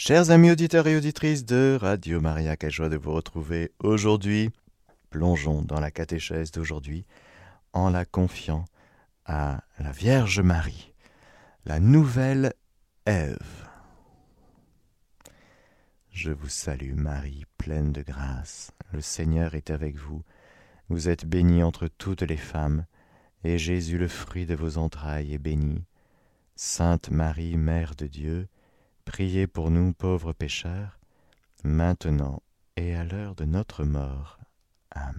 Chers amis auditeurs et auditrices de Radio Maria, quelle joie de vous retrouver aujourd'hui. Plongeons dans la catéchèse d'aujourd'hui en la confiant à la Vierge Marie, la nouvelle Ève. Je vous salue Marie, pleine de grâce. Le Seigneur est avec vous. Vous êtes bénie entre toutes les femmes, et Jésus, le fruit de vos entrailles, est béni. Sainte Marie, Mère de Dieu, Priez pour nous pauvres pécheurs, maintenant et à l'heure de notre mort. Amen.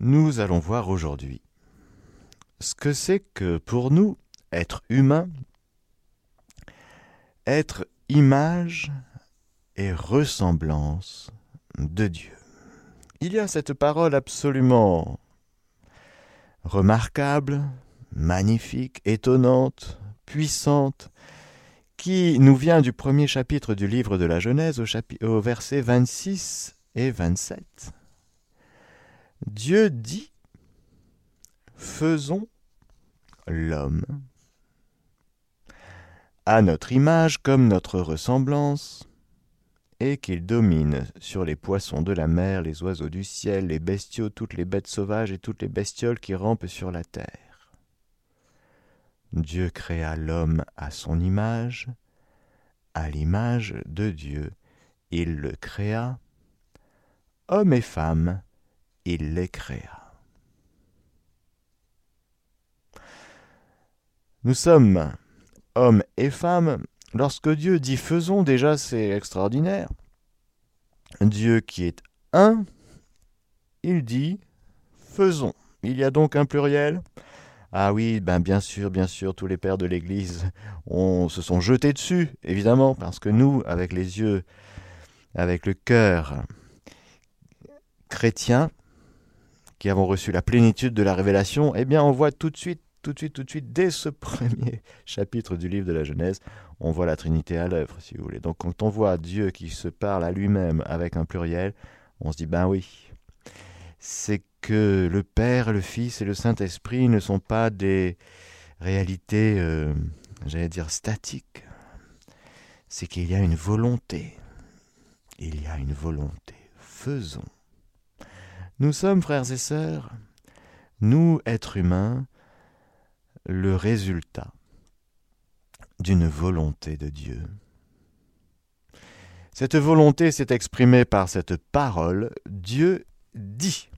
Nous allons voir aujourd'hui ce que c'est que pour nous, être humain, être image et ressemblance de Dieu. Il y a cette parole absolument remarquable, magnifique, étonnante, puissante, qui nous vient du premier chapitre du livre de la Genèse au, verset 26 et 27. Dieu dit, faisons l'homme à notre image comme notre ressemblance, et qu'il domine sur les poissons de la mer, les oiseaux du ciel, les bestiaux, toutes les bêtes sauvages et toutes les bestioles qui rampent sur la terre. Dieu créa l'homme à son image, à l'image de Dieu, il le créa, homme et femme, il les créa. Nous sommes hommes et femmes. Lorsque Dieu dit faisons, déjà c'est extraordinaire. Dieu qui est un, il dit faisons. Il y a donc un pluriel. Ah oui, ben bien sûr, bien sûr, tous les pères de l'Église se sont jetés dessus, évidemment, parce que nous, avec les yeux, avec le cœur chrétien, qui avons reçu la plénitude de la révélation, eh bien on voit tout de suite, tout de suite, tout de suite, dès ce premier chapitre du livre de la Genèse, on voit la Trinité à l'œuvre, si vous voulez. Donc quand on voit Dieu qui se parle à lui-même avec un pluriel, on se dit, ben oui, c'est que le Père, le Fils et le Saint-Esprit ne sont pas des réalités, euh, j'allais dire, statiques. C'est qu'il y a une volonté. Il y a une volonté. Faisons. Nous sommes, frères et sœurs, nous, êtres humains, le résultat d'une volonté de Dieu. Cette volonté s'est exprimée par cette parole, Dieu dit.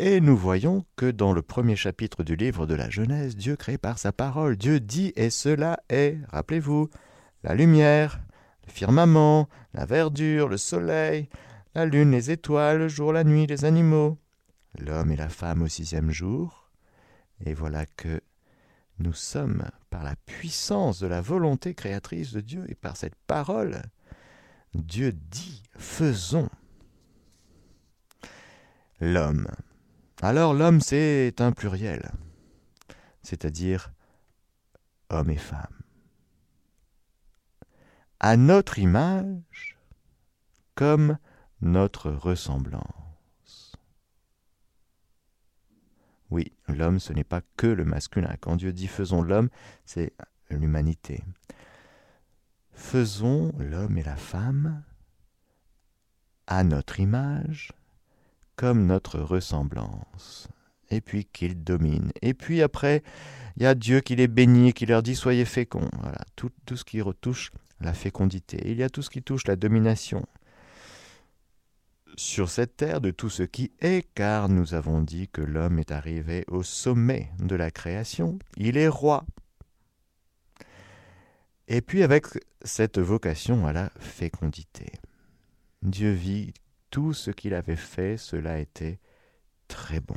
Et nous voyons que dans le premier chapitre du livre de la Genèse, Dieu crée par sa parole. Dieu dit et cela est, rappelez-vous, la lumière, le firmament, la verdure, le soleil, la lune, les étoiles, le jour, la nuit, les animaux, l'homme et la femme au sixième jour. Et voilà que nous sommes, par la puissance de la volonté créatrice de Dieu et par cette parole, Dieu dit, faisons. L'homme alors l'homme, c'est un pluriel, c'est-à-dire homme et femme. À notre image, comme notre ressemblance. Oui, l'homme, ce n'est pas que le masculin. Quand Dieu dit faisons l'homme, c'est l'humanité. Faisons l'homme et la femme à notre image, comme notre ressemblance, et puis qu'il domine. Et puis après, il y a Dieu qui les bénit, qui leur dit soyez féconds. Voilà, tout, tout ce qui retouche la fécondité. Il y a tout ce qui touche la domination sur cette terre de tout ce qui est, car nous avons dit que l'homme est arrivé au sommet de la création. Il est roi. Et puis avec cette vocation à la fécondité. Dieu vit tout ce qu'il avait fait, cela était très bon.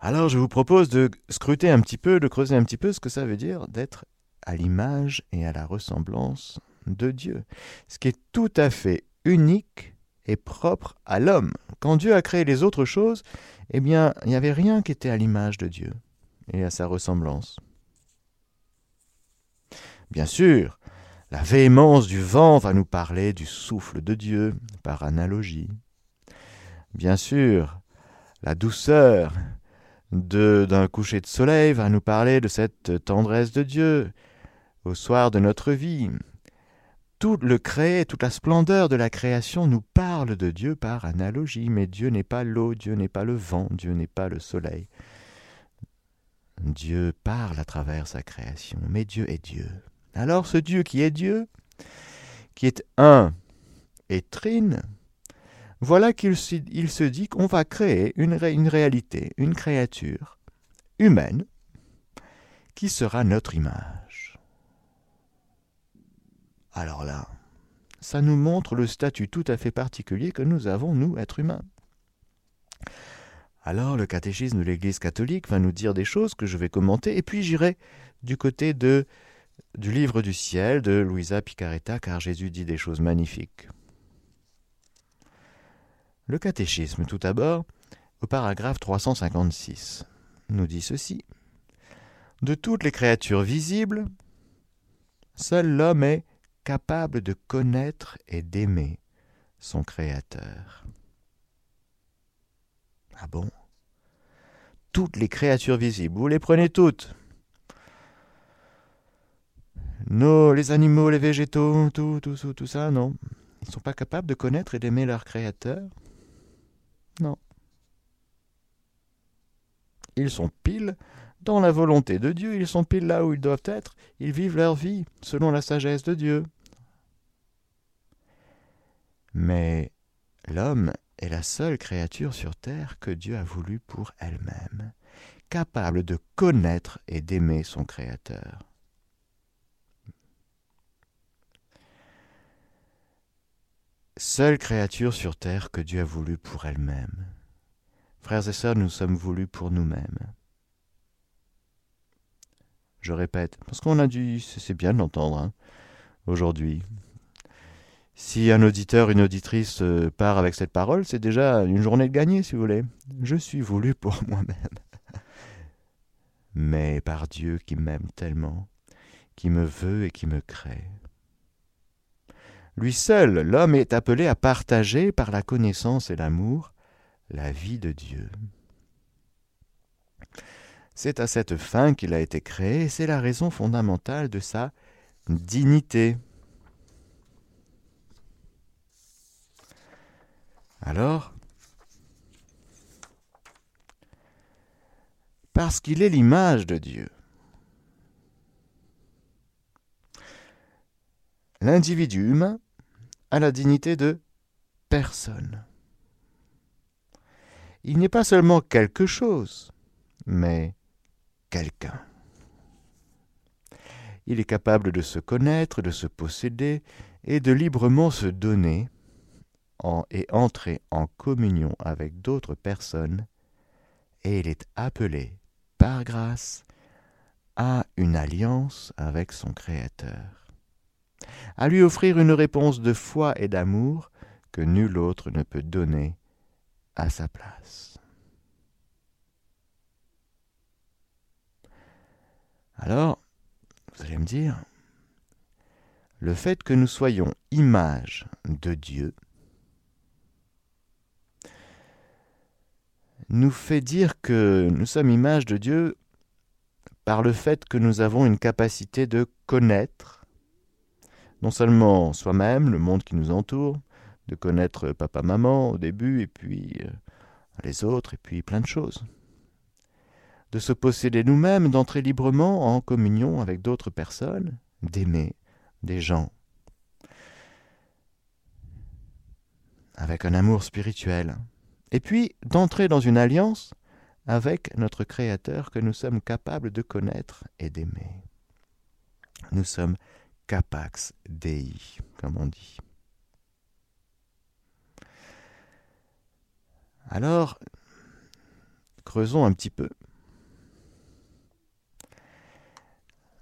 Alors je vous propose de scruter un petit peu, de creuser un petit peu ce que ça veut dire d'être à l'image et à la ressemblance de Dieu, ce qui est tout à fait unique et propre à l'homme. Quand Dieu a créé les autres choses, eh bien, il n'y avait rien qui était à l'image de Dieu et à sa ressemblance. Bien sûr, la véhémence du vent va nous parler du souffle de Dieu par analogie. Bien sûr, la douceur d'un coucher de soleil va nous parler de cette tendresse de Dieu au soir de notre vie. Tout le créé, toute la splendeur de la création nous parle de Dieu par analogie, mais Dieu n'est pas l'eau, Dieu n'est pas le vent, Dieu n'est pas le soleil. Dieu parle à travers sa création, mais Dieu est Dieu. Alors ce Dieu qui est Dieu, qui est un et trine, voilà qu'il se dit qu'on va créer une, une réalité, une créature humaine qui sera notre image. Alors là, ça nous montre le statut tout à fait particulier que nous avons, nous, êtres humains. Alors le catéchisme de l'Église catholique va nous dire des choses que je vais commenter, et puis j'irai du côté de, du livre du ciel de Louisa Picaretta, car Jésus dit des choses magnifiques. Le catéchisme, tout d'abord, au paragraphe 356, nous dit ceci. De toutes les créatures visibles, seul l'homme est capable de connaître et d'aimer son Créateur. Ah bon? Toutes les créatures visibles, vous les prenez toutes. Nos, les animaux, les végétaux, tout, tout, tout, tout ça, non. Ils ne sont pas capables de connaître et d'aimer leur Créateur Non. Ils sont pile dans la volonté de Dieu, ils sont pile là où ils doivent être, ils vivent leur vie selon la sagesse de Dieu. Mais l'homme est la seule créature sur terre que Dieu a voulu pour elle-même, capable de connaître et d'aimer son Créateur. Seule créature sur terre que Dieu a voulu pour elle-même. Frères et sœurs, nous sommes voulus pour nous-mêmes. Je répète, parce qu'on a dû, c'est bien de l'entendre, hein, aujourd'hui, si un auditeur, une auditrice euh, part avec cette parole, c'est déjà une journée de gagné, si vous voulez. Je suis voulu pour moi-même. Mais par Dieu qui m'aime tellement, qui me veut et qui me crée. Lui seul, l'homme est appelé à partager par la connaissance et l'amour la vie de Dieu. C'est à cette fin qu'il a été créé et c'est la raison fondamentale de sa dignité. Alors, parce qu'il est l'image de Dieu. L'individu humain a la dignité de personne. Il n'est pas seulement quelque chose, mais quelqu'un. Il est capable de se connaître, de se posséder et de librement se donner et entrer en communion avec d'autres personnes, et il est appelé, par grâce, à une alliance avec son Créateur, à lui offrir une réponse de foi et d'amour que nul autre ne peut donner à sa place. Alors, vous allez me dire, le fait que nous soyons image de Dieu, nous fait dire que nous sommes image de Dieu par le fait que nous avons une capacité de connaître non seulement soi-même, le monde qui nous entoure, de connaître papa-maman au début, et puis euh, les autres, et puis plein de choses. De se posséder nous-mêmes, d'entrer librement en communion avec d'autres personnes, d'aimer des gens, avec un amour spirituel, et puis d'entrer dans une alliance avec notre Créateur que nous sommes capables de connaître et d'aimer. Nous sommes capax Dei, comme on dit. Alors, creusons un petit peu.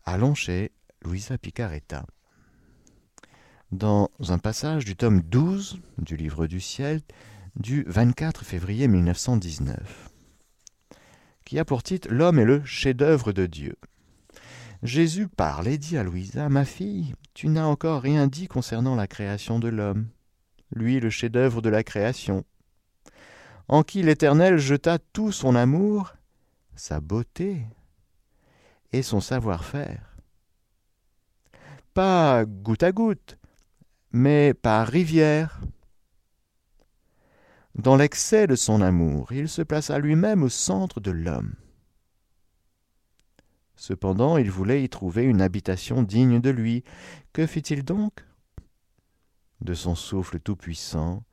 Allons chez Luisa Picaretta. Dans un passage du tome 12 du Livre du Ciel, du 24 février 1919, qui a pour titre L'homme est le chef-d'œuvre de Dieu. Jésus parle et dit à Louisa Ma fille, tu n'as encore rien dit concernant la création de l'homme, lui le chef-d'œuvre de la création, en qui l'Éternel jeta tout son amour sa beauté et son savoir-faire. Pas goutte à goutte, mais par rivière. Dans l'excès de son amour, il se plaça lui-même au centre de l'homme. Cependant, il voulait y trouver une habitation digne de lui. Que fit-il donc? De son souffle tout-puissant,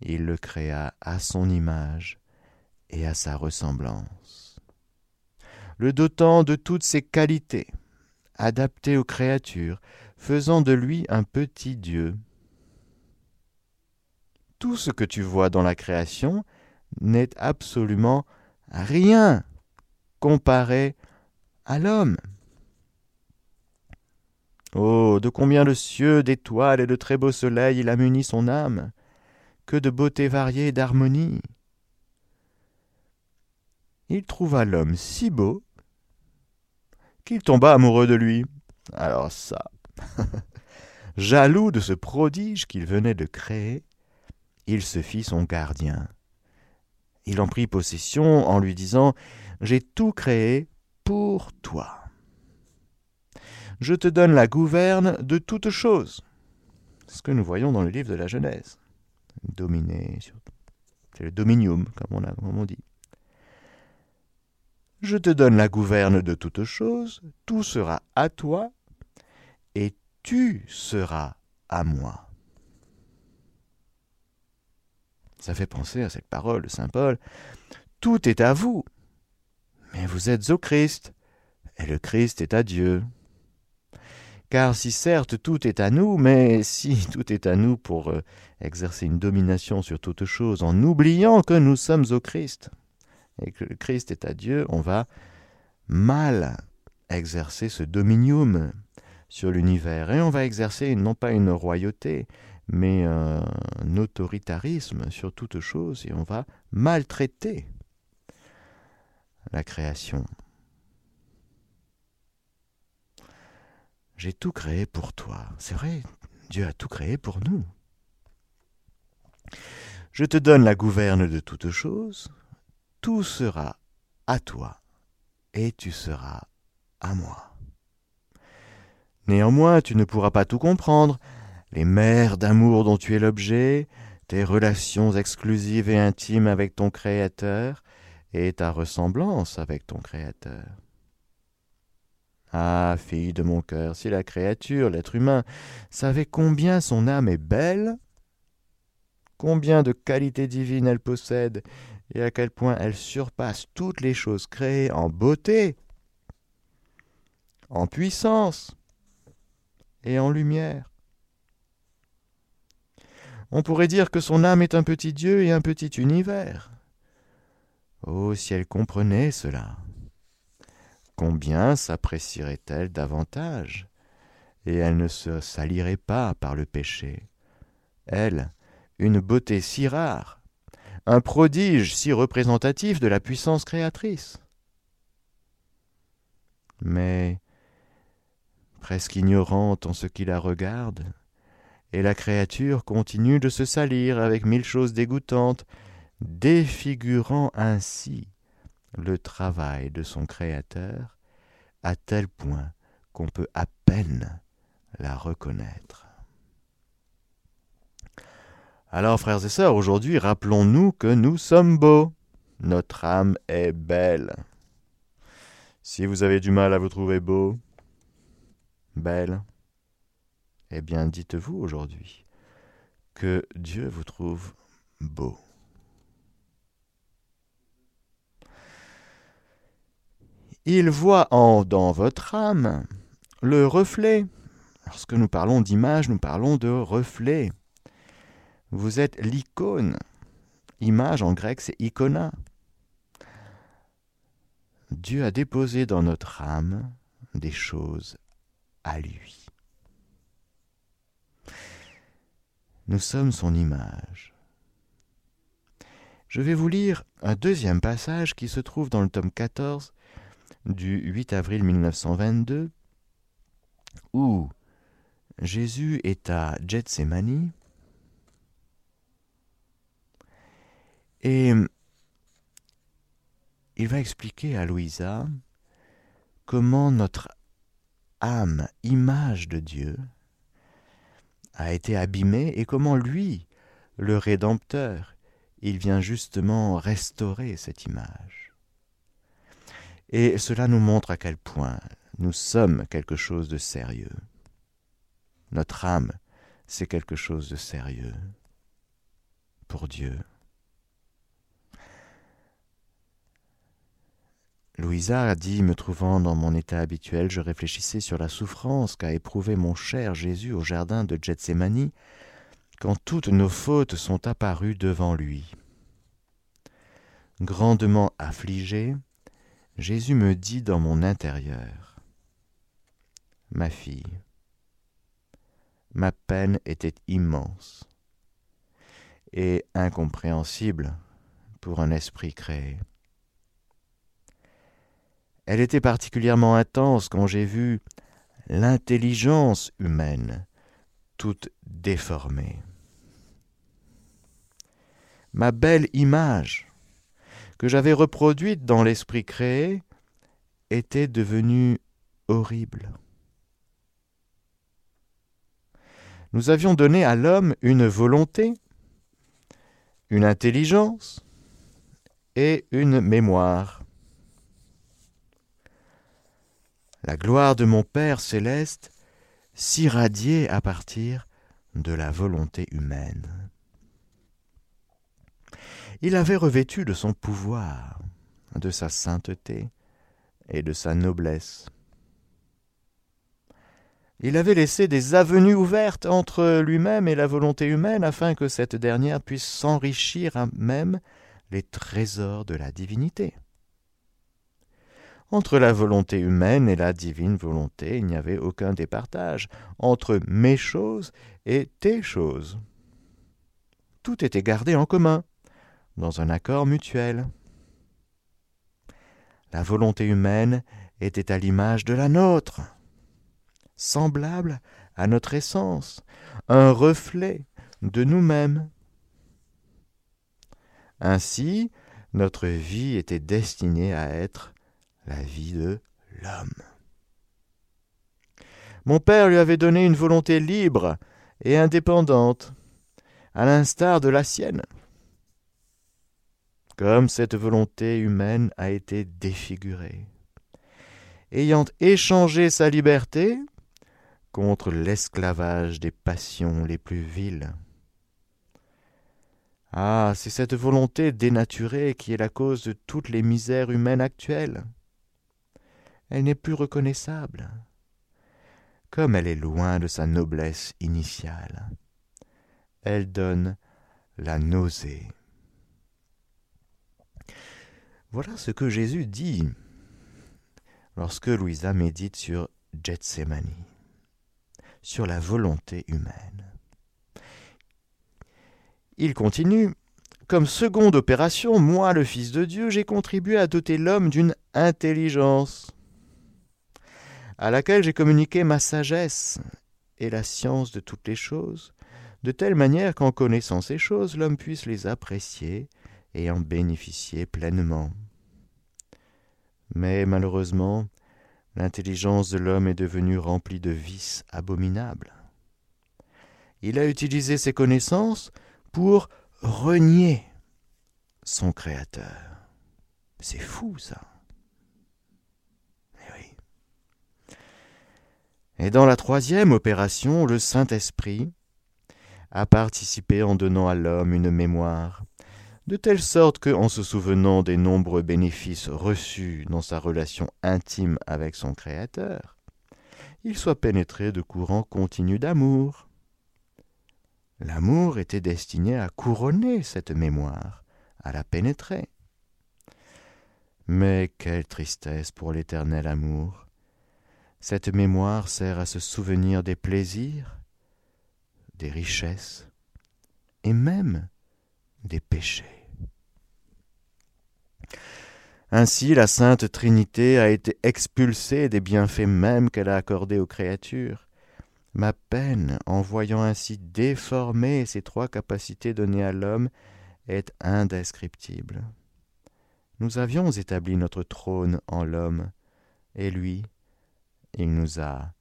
il le créa à son image et à sa ressemblance. Le dotant de toutes ses qualités, adapté aux créatures, faisant de lui un petit Dieu. Tout ce que tu vois dans la création n'est absolument rien comparé à l'homme. Oh, de combien de cieux, d'étoiles et de très beaux soleils il a muni son âme, que de beauté variée et d'harmonie. Il trouva l'homme si beau qu'il tomba amoureux de lui. Alors ça. Jaloux de ce prodige qu'il venait de créer, il se fit son gardien. Il en prit possession en lui disant J'ai tout créé pour toi. Je te donne la gouverne de toutes choses. Ce que nous voyons dans le livre de la Genèse. Dominer, c'est le dominium, comme on, comme on dit. Je te donne la gouverne de toutes choses, tout sera à toi, et tu seras à moi. Ça fait penser à cette parole de Saint Paul. Tout est à vous, mais vous êtes au Christ, et le Christ est à Dieu. Car si certes tout est à nous, mais si tout est à nous pour euh, exercer une domination sur toute chose en oubliant que nous sommes au Christ, et que le Christ est à Dieu, on va mal exercer ce dominium sur l'univers. Et on va exercer non pas une royauté, mais un autoritarisme sur toute chose, et on va maltraiter la création. J'ai tout créé pour toi. C'est vrai, Dieu a tout créé pour nous. Je te donne la gouverne de toutes choses, tout sera à toi, et tu seras à moi. Néanmoins, tu ne pourras pas tout comprendre, les mers d'amour dont tu es l'objet, tes relations exclusives et intimes avec ton Créateur, et ta ressemblance avec ton Créateur. Ah, fille de mon cœur, si la créature, l'être humain, savait combien son âme est belle, combien de qualités divines elle possède, et à quel point elle surpasse toutes les choses créées en beauté, en puissance et en lumière. On pourrait dire que son âme est un petit Dieu et un petit univers. Oh, si elle comprenait cela combien s'apprécierait-elle davantage? Et elle ne se salirait pas par le péché. Elle, une beauté si rare, un prodige si représentatif de la puissance créatrice. Mais, presque ignorante en ce qui la regarde, et la créature continue de se salir avec mille choses dégoûtantes, défigurant ainsi le travail de son Créateur à tel point qu'on peut à peine la reconnaître. Alors frères et sœurs, aujourd'hui rappelons-nous que nous sommes beaux. Notre âme est belle. Si vous avez du mal à vous trouver beau, belle, eh bien dites-vous aujourd'hui que Dieu vous trouve beau. Il voit en, dans votre âme le reflet. Lorsque nous parlons d'image, nous parlons de reflet. Vous êtes l'icône. Image en grec, c'est icona. Dieu a déposé dans notre âme des choses à lui. Nous sommes son image. Je vais vous lire un deuxième passage qui se trouve dans le tome 14 du 8 avril 1922, où Jésus est à Gethsemane et il va expliquer à Louisa comment notre âme, image de Dieu, a été abîmée et comment lui, le Rédempteur, il vient justement restaurer cette image. Et cela nous montre à quel point nous sommes quelque chose de sérieux. Notre âme, c'est quelque chose de sérieux pour Dieu. Louisa a dit, me trouvant dans mon état habituel, je réfléchissais sur la souffrance qu'a éprouvé mon cher Jésus au jardin de Gethsemane, quand toutes nos fautes sont apparues devant lui. Grandement affligé, Jésus me dit dans mon intérieur, Ma fille, ma peine était immense et incompréhensible pour un esprit créé. Elle était particulièrement intense quand j'ai vu l'intelligence humaine toute déformée. Ma belle image, que j'avais reproduite dans l'esprit créé, était devenue horrible. Nous avions donné à l'homme une volonté, une intelligence et une mémoire. La gloire de mon Père céleste s'irradiait à partir de la volonté humaine. Il avait revêtu de son pouvoir, de sa sainteté et de sa noblesse. Il avait laissé des avenues ouvertes entre lui-même et la volonté humaine afin que cette dernière puisse s'enrichir à même les trésors de la divinité. Entre la volonté humaine et la divine volonté, il n'y avait aucun départage entre mes choses et tes choses. Tout était gardé en commun, dans un accord mutuel. La volonté humaine était à l'image de la nôtre, semblable à notre essence, un reflet de nous-mêmes. Ainsi, notre vie était destinée à être la vie de l'homme. Mon père lui avait donné une volonté libre et indépendante, à l'instar de la sienne. Comme cette volonté humaine a été défigurée, ayant échangé sa liberté contre l'esclavage des passions les plus viles. Ah, c'est cette volonté dénaturée qui est la cause de toutes les misères humaines actuelles elle n'est plus reconnaissable. Comme elle est loin de sa noblesse initiale, elle donne la nausée. Voilà ce que Jésus dit lorsque Louisa médite sur Gethsemane, sur la volonté humaine. Il continue Comme seconde opération, moi, le Fils de Dieu, j'ai contribué à doter l'homme d'une intelligence à laquelle j'ai communiqué ma sagesse et la science de toutes les choses, de telle manière qu'en connaissant ces choses, l'homme puisse les apprécier et en bénéficier pleinement. Mais malheureusement, l'intelligence de l'homme est devenue remplie de vices abominables. Il a utilisé ses connaissances pour renier son Créateur. C'est fou ça. Et dans la troisième opération, le Saint-Esprit a participé en donnant à l'homme une mémoire, de telle sorte que, en se souvenant des nombreux bénéfices reçus dans sa relation intime avec son Créateur, il soit pénétré de courants continus d'amour. L'amour était destiné à couronner cette mémoire, à la pénétrer. Mais quelle tristesse pour l'éternel amour cette mémoire sert à se souvenir des plaisirs, des richesses et même des péchés. Ainsi la Sainte Trinité a été expulsée des bienfaits mêmes qu'elle a accordés aux créatures. Ma peine, en voyant ainsi déformer ces trois capacités données à l'homme, est indescriptible. nous avions établi notre trône en l'homme, et lui, il nous a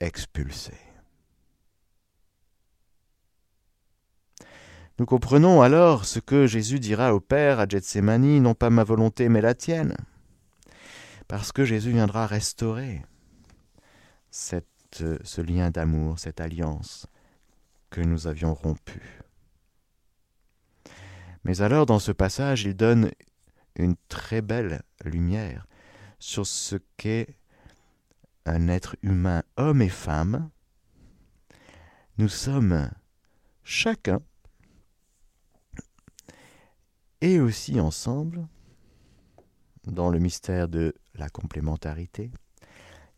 expulsés. Nous comprenons alors ce que Jésus dira au Père à Gethsemane, non pas ma volonté mais la tienne, parce que Jésus viendra restaurer ce lien d'amour, cette alliance que nous avions rompue. Mais alors dans ce passage, il donne une très belle lumière sur ce qu'est un être humain, homme et femme. Nous sommes chacun et aussi ensemble, dans le mystère de la complémentarité,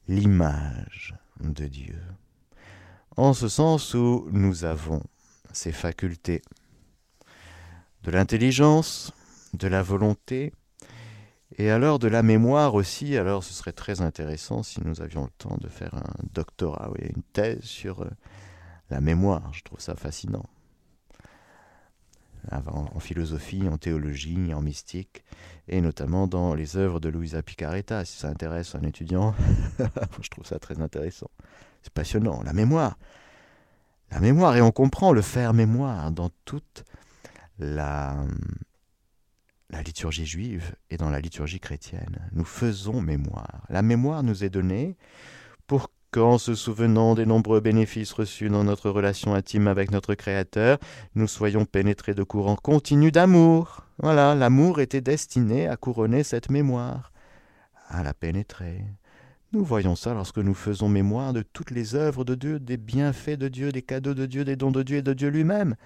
l'image de Dieu. En ce sens où nous avons ces facultés de l'intelligence, de la volonté, et alors de la mémoire aussi. Alors ce serait très intéressant si nous avions le temps de faire un doctorat, oui, une thèse sur euh, la mémoire. Je trouve ça fascinant en philosophie, en théologie, en mystique, et notamment dans les œuvres de Luisa Picaretta. Si ça intéresse un étudiant, je trouve ça très intéressant. C'est passionnant. La mémoire. La mémoire, et on comprend le faire mémoire dans toute la, la liturgie juive et dans la liturgie chrétienne. Nous faisons mémoire. La mémoire nous est donnée qu'en se souvenant des nombreux bénéfices reçus dans notre relation intime avec notre Créateur, nous soyons pénétrés de courants continus d'amour. Voilà, l'amour était destiné à couronner cette mémoire, à la pénétrer. Nous voyons ça lorsque nous faisons mémoire de toutes les œuvres de Dieu, des bienfaits de Dieu, des cadeaux de Dieu, des dons de Dieu et de Dieu lui-même,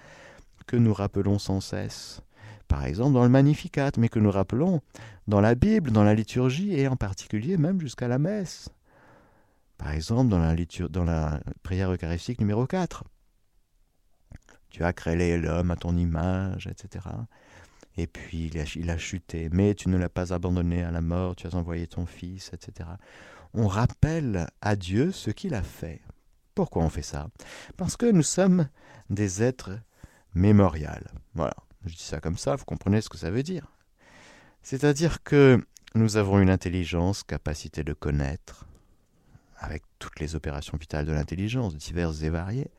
que nous rappelons sans cesse. Par exemple dans le Magnificat, mais que nous rappelons dans la Bible, dans la liturgie et en particulier même jusqu'à la messe. Par exemple, dans la, prière eucharistique numéro 4. Tu as créé l'homme à ton image, etc. Et puis il a, il a chuté, mais tu ne l'as pas abandonné à la mort, tu as envoyé ton fils, etc. On rappelle à Dieu ce qu'il a fait. Pourquoi on fait ça? Parce que nous sommes des êtres mémorials. Voilà, je dis ça comme ça, vous comprenez ce que ça veut dire. C'est-à-dire que nous avons une intelligence, capacité de connaître, avec toutes les opérations vitales de l'intelligence, diverses et variées.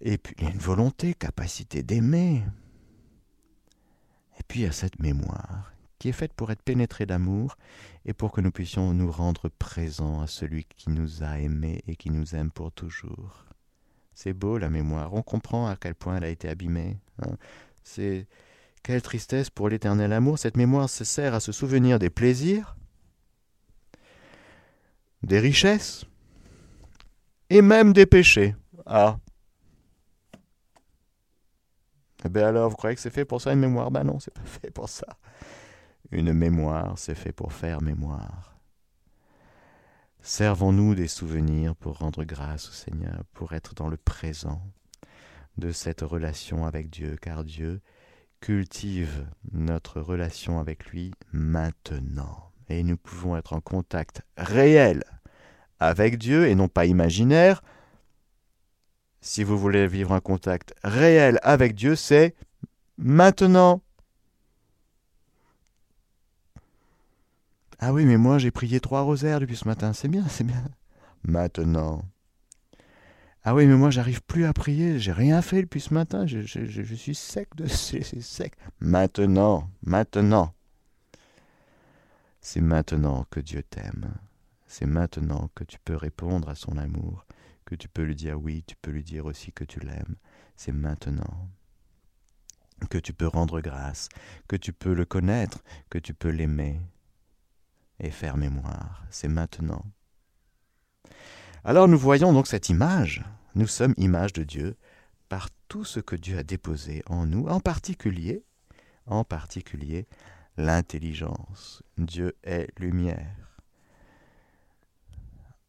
Et puis il y a une volonté, capacité d'aimer. Et puis il y a cette mémoire qui est faite pour être pénétrée d'amour et pour que nous puissions nous rendre présents à celui qui nous a aimés et qui nous aime pour toujours. C'est beau la mémoire, on comprend à quel point elle a été abîmée. Hein. C'est quelle tristesse pour l'éternel amour. Cette mémoire se sert à se souvenir des plaisirs, des richesses et même des péchés. Ah. Eh bien alors, vous croyez que c'est fait pour ça une mémoire? Ben non, c'est pas fait pour ça. Une mémoire, c'est fait pour faire mémoire. Servons-nous des souvenirs pour rendre grâce au Seigneur, pour être dans le présent de cette relation avec Dieu, car Dieu cultive notre relation avec lui maintenant et nous pouvons être en contact réel avec Dieu et non pas imaginaire. Si vous voulez vivre un contact réel avec Dieu, c'est maintenant. Ah oui, mais moi j'ai prié trois rosaires depuis ce matin, c'est bien, c'est bien. Maintenant. Ah oui, mais moi j'arrive plus à prier, j'ai rien fait depuis ce matin, je, suis sec de sec. Maintenant, maintenant. C'est maintenant que Dieu t'aime. C'est maintenant que tu peux répondre à son amour, que tu peux lui dire oui, tu peux lui dire aussi que tu l'aimes. C'est maintenant que tu peux rendre grâce, que tu peux le connaître, que tu peux l'aimer et faire mémoire. C'est maintenant. Alors nous voyons donc cette image. Nous sommes image de Dieu par tout ce que Dieu a déposé en nous, en particulier, en particulier l'intelligence. Dieu est lumière.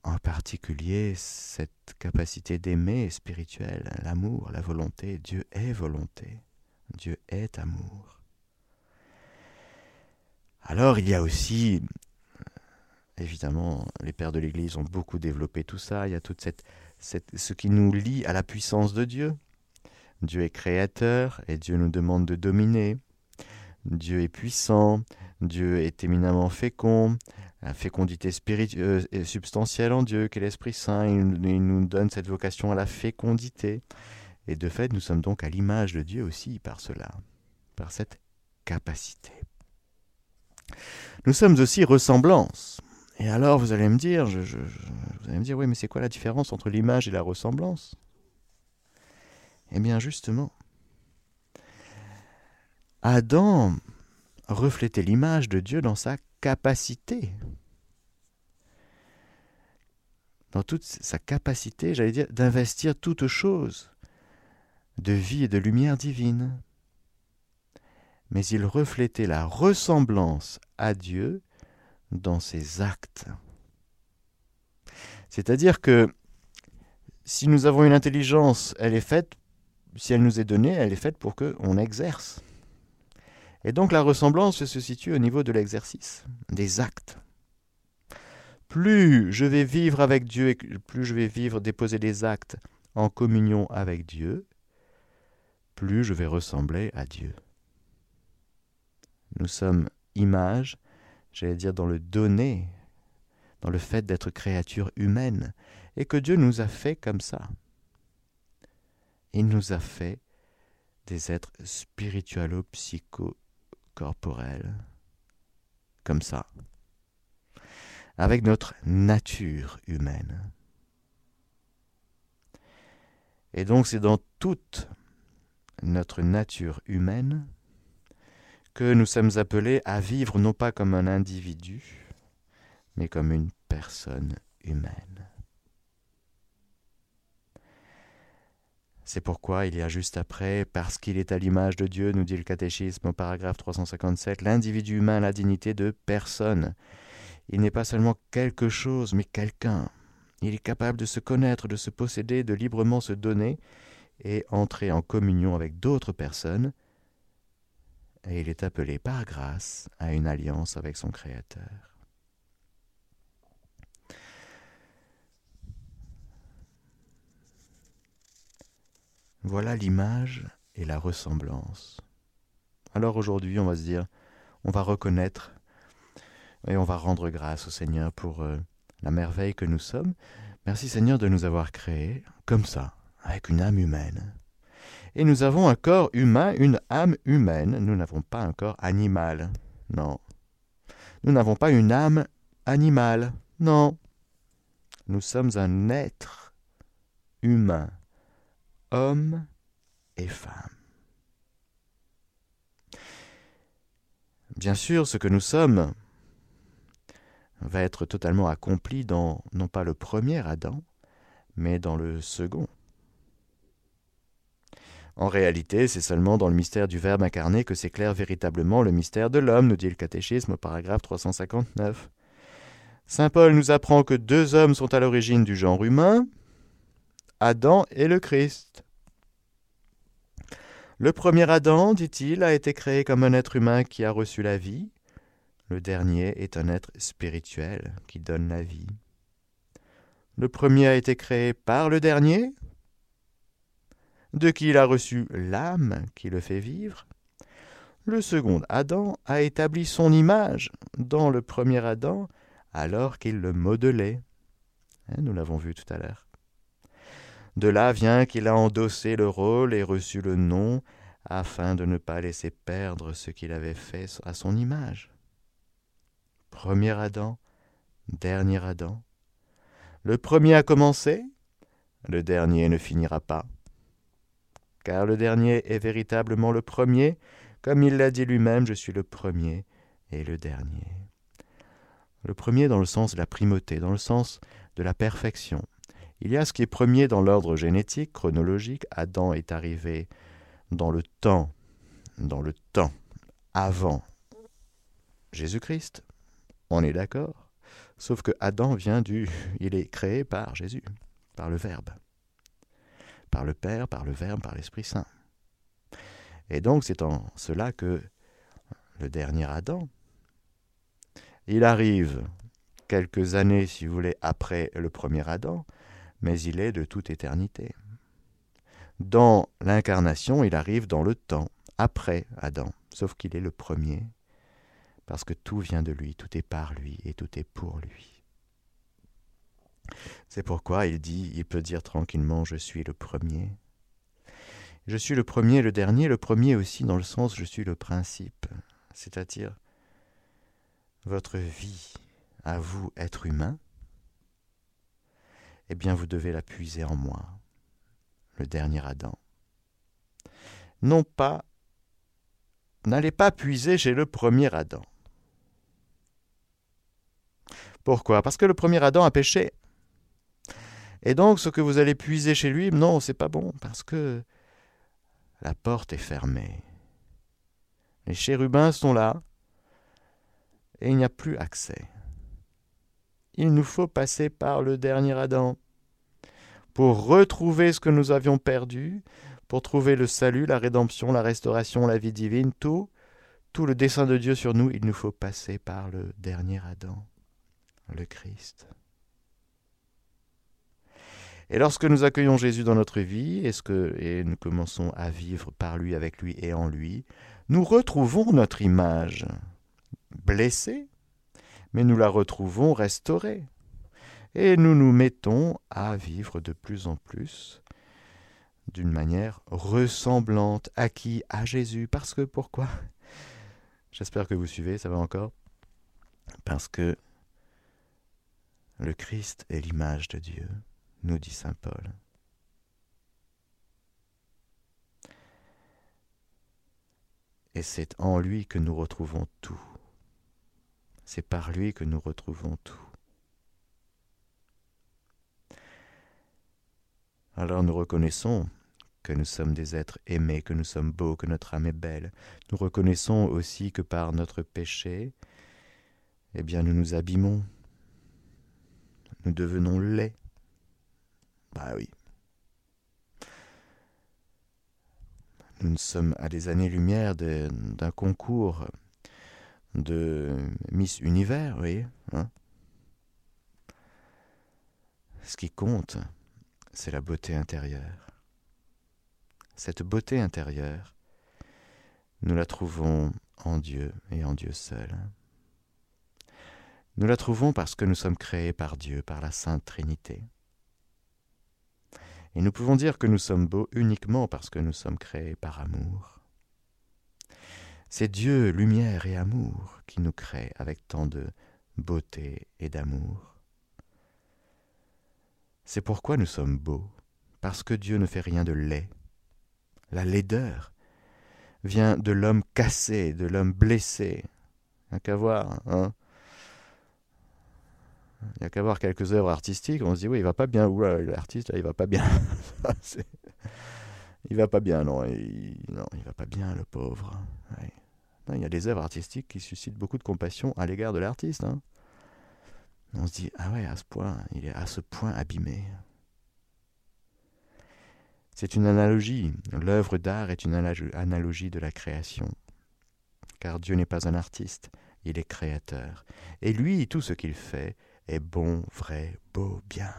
En particulier, cette capacité d'aimer spirituelle, l'amour, la volonté. Dieu est volonté. Dieu est amour. Alors il y a aussi, évidemment, les pères de l'Église ont beaucoup développé tout ça. Il y a toute cette, ce qui nous lie à la puissance de Dieu. Dieu est créateur et Dieu nous demande de dominer. Dieu est puissant, Dieu est éminemment fécond, la fécondité spirituelle et substantielle en Dieu, qu'est l'Esprit Saint, il, nous donne cette vocation à la fécondité. Et de fait, nous sommes donc à l'image de Dieu aussi par cela, par cette capacité. Nous sommes aussi ressemblance. Et alors, vous allez me dire, je, vous allez me dire, oui, mais c'est quoi la différence entre l'image et la ressemblance? Eh bien, justement, Adam reflétait l'image de Dieu dans sa capacité, dans toute sa capacité, j'allais dire, d'investir toute chose de vie et de lumière divine. Mais il reflétait la ressemblance à Dieu dans ses actes. C'est-à-dire que si nous avons une intelligence, elle est faite, si elle nous est donnée, elle est faite pour qu'on exerce. Et donc la ressemblance se situe au niveau de l'exercice, des actes. Plus je vais vivre avec Dieu et plus je vais vivre, déposer des actes en communion avec Dieu, plus je vais ressembler à Dieu. Nous sommes images, j'allais dire dans le donner, dans le fait d'être créature humaine, et que Dieu nous a fait comme ça. Il nous a fait des êtres spiritualo-psycho corporelle, comme ça, avec notre nature humaine. Et donc c'est dans toute notre nature humaine que nous sommes appelés à vivre non pas comme un individu, mais comme une personne humaine. C'est pourquoi il y a juste après, parce qu'il est à l'image de Dieu, nous dit le catéchisme au paragraphe 357, l'individu humain a la dignité de personne. Il n'est pas seulement quelque chose, mais quelqu'un. Il est capable de se connaître, de se posséder, de librement se donner et entrer en communion avec d'autres personnes. Et il est appelé par grâce à une alliance avec son Créateur. Voilà l'image et la ressemblance. Alors aujourd'hui, on va se dire, on va reconnaître et on va rendre grâce au Seigneur pour euh, la merveille que nous sommes. Merci Seigneur de nous avoir créés comme ça, avec une âme humaine. Et nous avons un corps humain, une âme humaine. Nous n'avons pas un corps animal. Non. Nous n'avons pas une âme animale. Non. Nous sommes un être humain hommes et femmes. Bien sûr, ce que nous sommes va être totalement accompli dans non pas le premier Adam, mais dans le second. En réalité, c'est seulement dans le mystère du Verbe incarné que s'éclaire véritablement le mystère de l'homme, nous dit le catéchisme au paragraphe 359. Saint Paul nous apprend que deux hommes sont à l'origine du genre humain, Adam et le Christ. Le premier Adam, dit-il, a été créé comme un être humain qui a reçu la vie. Le dernier est un être spirituel qui donne la vie. Le premier a été créé par le dernier, de qui il a reçu l'âme qui le fait vivre. Le second Adam a établi son image dans le premier Adam alors qu'il le modelait. Hein, nous l'avons vu tout à l'heure. De là vient qu'il a endossé le rôle et reçu le nom, afin de ne pas laisser perdre ce qu'il avait fait à son image. Premier Adam, dernier Adam. Le premier a commencé, le dernier ne finira pas. Car le dernier est véritablement le premier, comme il l'a dit lui-même, je suis le premier et le dernier. Le premier dans le sens de la primauté, dans le sens de la perfection, il y a ce qui est premier dans l'ordre génétique, chronologique. Adam est arrivé dans le temps, dans le temps avant Jésus-Christ. On est d'accord Sauf que Adam vient du. Il est créé par Jésus, par le Verbe. Par le Père, par le Verbe, par l'Esprit Saint. Et donc c'est en cela que le dernier Adam, il arrive quelques années, si vous voulez, après le premier Adam, mais il est de toute éternité. Dans l'incarnation, il arrive dans le temps, après Adam, sauf qu'il est le premier, parce que tout vient de lui, tout est par lui et tout est pour lui. C'est pourquoi il dit, il peut dire tranquillement, je suis le premier. Je suis le premier, le dernier, le premier aussi dans le sens je suis le principe, c'est-à-dire votre vie à vous, être humain, eh bien vous devez la puiser en moi, le dernier Adam. Non pas, n'allez pas puiser chez le premier Adam. Pourquoi? Parce que le premier Adam a péché. Et donc ce que vous allez puiser chez lui, non, c'est pas bon, parce que la porte est fermée. Les chérubins sont là, et il n'y a plus accès. Il nous faut passer par le dernier Adam pour retrouver ce que nous avions perdu, pour trouver le salut, la rédemption, la restauration, la vie divine, tout, tout le dessein de Dieu sur nous, il nous faut passer par le dernier Adam, le Christ. Et lorsque nous accueillons Jésus dans notre vie, et, ce que, et nous commençons à vivre par lui, avec lui et en lui, nous retrouvons notre image blessée, mais nous la retrouvons restaurée. Et nous nous mettons à vivre de plus en plus d'une manière ressemblante à qui À Jésus. Parce que pourquoi? J'espère que vous suivez, ça va encore? Parce que le Christ est l'image de Dieu, nous dit Saint Paul. Et c'est en lui que nous retrouvons tout. C'est par lui que nous retrouvons tout. Alors nous reconnaissons que nous sommes des êtres aimés, que nous sommes beaux, que notre âme est belle. Nous reconnaissons aussi que par notre péché, eh bien nous nous abîmons. Nous devenons laids. Bah oui. Nous sommes à des années-lumière d'un concours de Miss Univers, vous. Hein Ce qui compte, c'est la beauté intérieure. Cette beauté intérieure, nous la trouvons en Dieu et en Dieu seul. Nous la trouvons parce que nous sommes créés par Dieu, par la Sainte Trinité. Et nous pouvons dire que nous sommes beaux uniquement parce que nous sommes créés par amour. C'est Dieu, lumière et amour, qui nous crée avec tant de beauté et d'amour. C'est pourquoi nous sommes beaux, parce que Dieu ne fait rien de laid. La laideur vient de l'homme cassé, de l'homme blessé. Il n'y a qu'à voir, hein Il n'y a qu'à voir quelques œuvres artistiques, on se dit oui, il va pas bien, ou l'artiste, il va pas bien. il va pas bien, non, il, non, va pas bien, le pauvre. il y a des œuvres artistiques qui suscitent beaucoup de compassion à l'égard de l'artiste. Hein. On se dit, ah ouais, à ce point, il est à ce point abîmé. C'est une analogie. L'œuvre d'art est une analogie de la création. Car Dieu n'est pas un artiste, il est créateur. Et lui, tout ce qu'il fait est bon, vrai, beau, bien.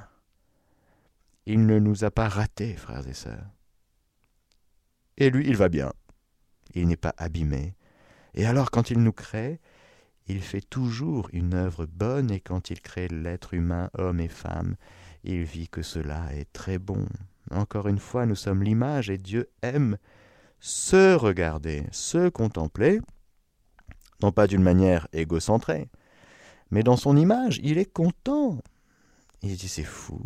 Il ne nous a pas ratés, frères et sœurs. Et lui, il va bien. Il n'est pas abîmé. Et alors, quand il nous crée, il fait toujours une œuvre bonne, et quand il crée l'être humain, homme et femme, il vit que cela est très bon. Encore une fois, nous sommes l'image, et Dieu aime se regarder, se contempler, non pas d'une manière égocentrée, mais dans son image, il est content. Il dit c'est fou,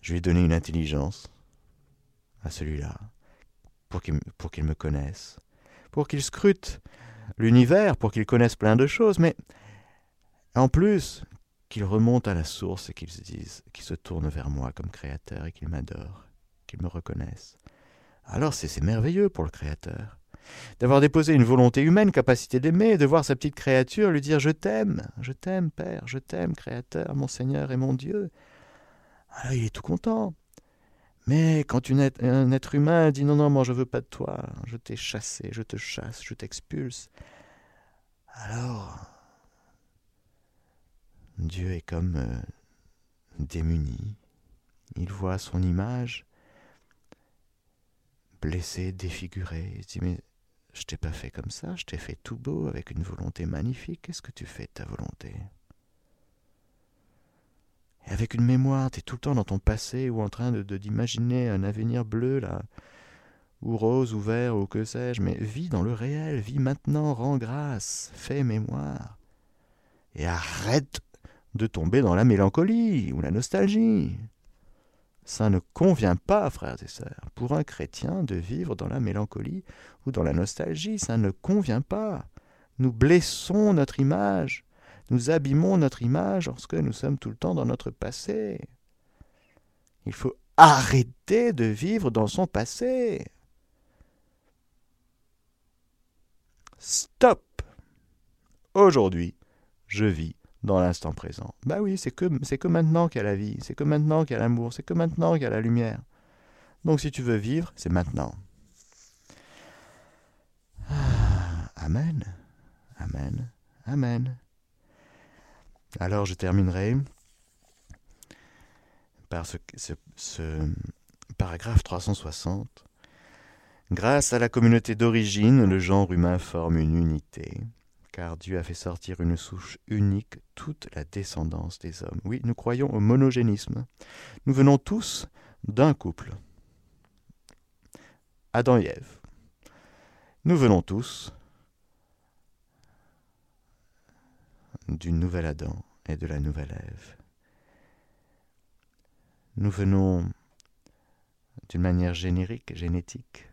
je vais donner une intelligence à celui-là, pour qu'il me connaisse, pour qu'il scrute l'univers, pour qu'il connaisse plein de choses, mais en plus qu'il remonte à la source et qu'il se dise, qu'il se tourne vers moi comme créateur et qu'il m'adore, qu'il me reconnaisse. Alors c'est merveilleux pour le créateur d'avoir déposé une volonté humaine, capacité d'aimer, de voir sa petite créature lui dire Je t'aime, je t'aime, Père, je t'aime, Créateur, mon Seigneur et mon Dieu. Alors il est tout content. Mais quand un être humain dit non, non, moi je veux pas de toi, je t'ai chassé, je te chasse, je t'expulse, alors Dieu est comme euh, démuni. Il voit son image blessé, défiguré. Il se dit Mais je t'ai pas fait comme ça, je t'ai fait tout beau, avec une volonté magnifique. Qu'est-ce que tu fais de ta volonté? Et avec une mémoire, tu es tout le temps dans ton passé ou en train de d'imaginer un avenir bleu, là, ou rose, ou vert, ou que sais-je. Mais vis dans le réel, vis maintenant, rends grâce, fais mémoire. Et arrête de tomber dans la mélancolie ou la nostalgie. Ça ne convient pas, frères et sœurs, pour un chrétien de vivre dans la mélancolie ou dans la nostalgie. Ça ne convient pas. Nous blessons notre image. Nous abîmons notre image lorsque nous sommes tout le temps dans notre passé. Il faut arrêter de vivre dans son passé. Stop. Aujourd'hui, je vis dans l'instant présent. Bah oui, c'est que, c'est maintenant qu'il y a la vie, c'est que maintenant qu'il y a l'amour, c'est que maintenant qu'il y a la lumière. Donc si tu veux vivre, c'est maintenant. Ah, amen, amen, amen. Alors je terminerai par ce, paragraphe 360. Grâce à la communauté d'origine, le genre humain forme une unité car Dieu a fait sortir une souche unique toute la descendance des hommes. Oui, nous croyons au monogénisme. Nous venons tous d'un couple. Adam et Ève. Nous venons tous du nouvel Adam et de la nouvelle Ève. Nous venons d'une manière générique, génétique,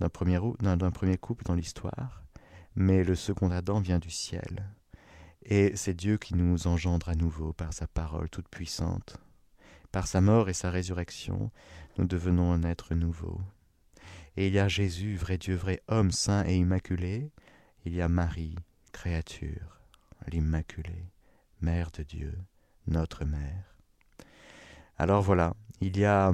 d'un premier, premier couple dans l'histoire, mais le second Adam vient du ciel. Et c'est Dieu qui nous engendre à nouveau par sa parole toute puissante. Par sa mort et sa résurrection, nous devenons un être nouveau. Et il y a Jésus, vrai Dieu, vrai homme, saint et immaculé. Il y a Marie, créature, l'Immaculée, Mère de Dieu, notre Mère. Alors voilà, il y a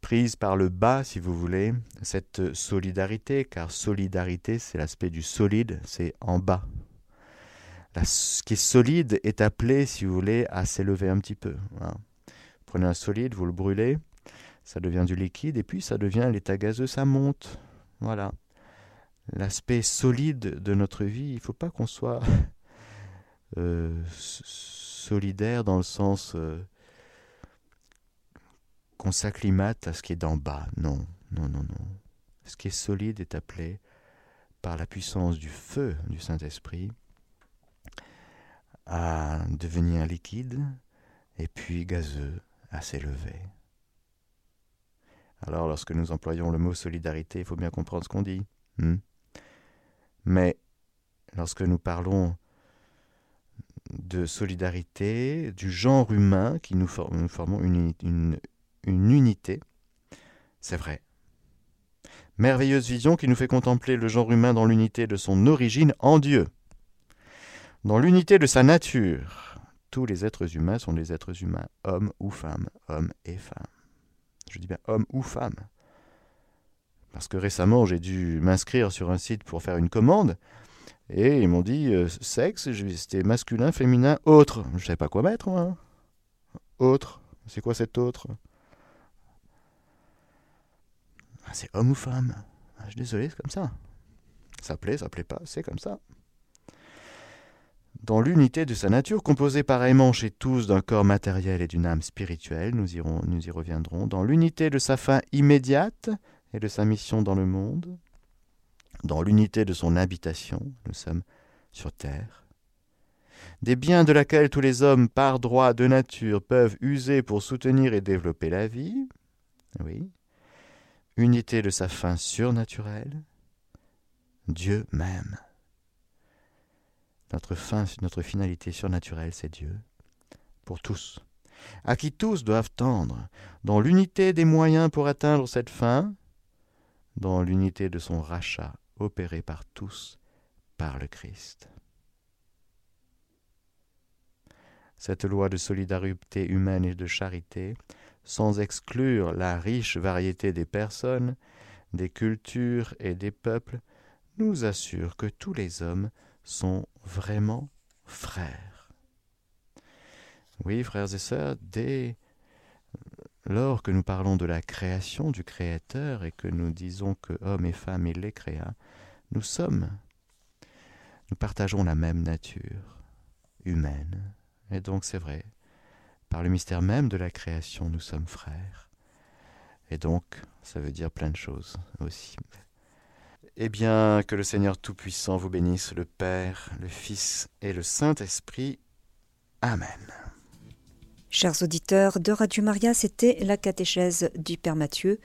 prise par le bas, si vous voulez, cette solidarité, car solidarité, c'est l'aspect du solide, c'est en bas. ce qui est solide est appelé, si vous voulez, à s'élever un petit peu. Hein. Prenez un solide, vous le brûlez, ça devient du liquide, et puis ça devient l'état gazeux, ça monte. Voilà. L'aspect solide de notre vie, il ne faut pas qu'on soit solidaire dans le sens... Euh, qu'on s'acclimate à ce qui est d'en bas. Non, non, non, non. Ce qui est solide est appelé par la puissance du feu du Saint-Esprit à devenir liquide et puis gazeux à s'élever. Alors lorsque nous employons le mot solidarité, il faut bien comprendre ce qu'on dit. Hmm? Mais lorsque nous parlons de solidarité, du genre humain qui nous, formons une unité. C'est vrai. Merveilleuse vision qui nous fait contempler le genre humain dans l'unité de son origine en Dieu. Dans l'unité de sa nature. Tous les êtres humains sont des êtres humains, hommes ou femmes, hommes et femmes. Je dis bien hommes ou femmes. Parce que récemment, j'ai dû m'inscrire sur un site pour faire une commande. Et ils m'ont dit euh, sexe, c'était masculin, féminin, autre. Je ne savais pas quoi mettre, moi. Hein. Autre. C'est quoi cet autre? Ah, c'est homme ou femme. Ah, je suis désolé, c'est comme ça. Ça plaît, ça plaît pas, c'est comme ça. Dans l'unité de sa nature, composée pareillement chez tous d'un corps matériel et d'une âme spirituelle, nous, y reviendrons, dans l'unité de sa fin immédiate et de sa mission dans le monde, dans l'unité de son habitation, nous sommes sur terre, des biens de laquelle tous les hommes, par droit de nature, peuvent user pour soutenir et développer la vie, oui, unité de sa fin surnaturelle, Dieu même. Notre fin, notre finalité surnaturelle, c'est Dieu, pour tous, à qui tous doivent tendre, dans l'unité des moyens pour atteindre cette fin, dans l'unité de son rachat opéré par tous par le Christ. Cette loi de solidarité humaine et de charité sans exclure la riche variété des personnes, des cultures et des peuples, nous assure que tous les hommes sont vraiment frères. Oui, frères et sœurs, dès lors que nous parlons de la création du Créateur et que nous disons que hommes et femmes il les créa, nous sommes, nous partageons la même nature humaine. Et donc c'est vrai, par le mystère même de la création, nous sommes frères. Et donc, ça veut dire plein de choses aussi. Eh bien, que le Seigneur Tout-Puissant vous bénisse, le Père, le Fils et le Saint-Esprit. Amen. Chers auditeurs de Radio Maria, c'était la catéchèse du Père Mathieu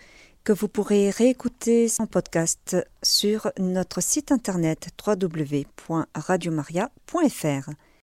vous pourrez réécouter en podcast sur notre site internet www.radiomaria.fr.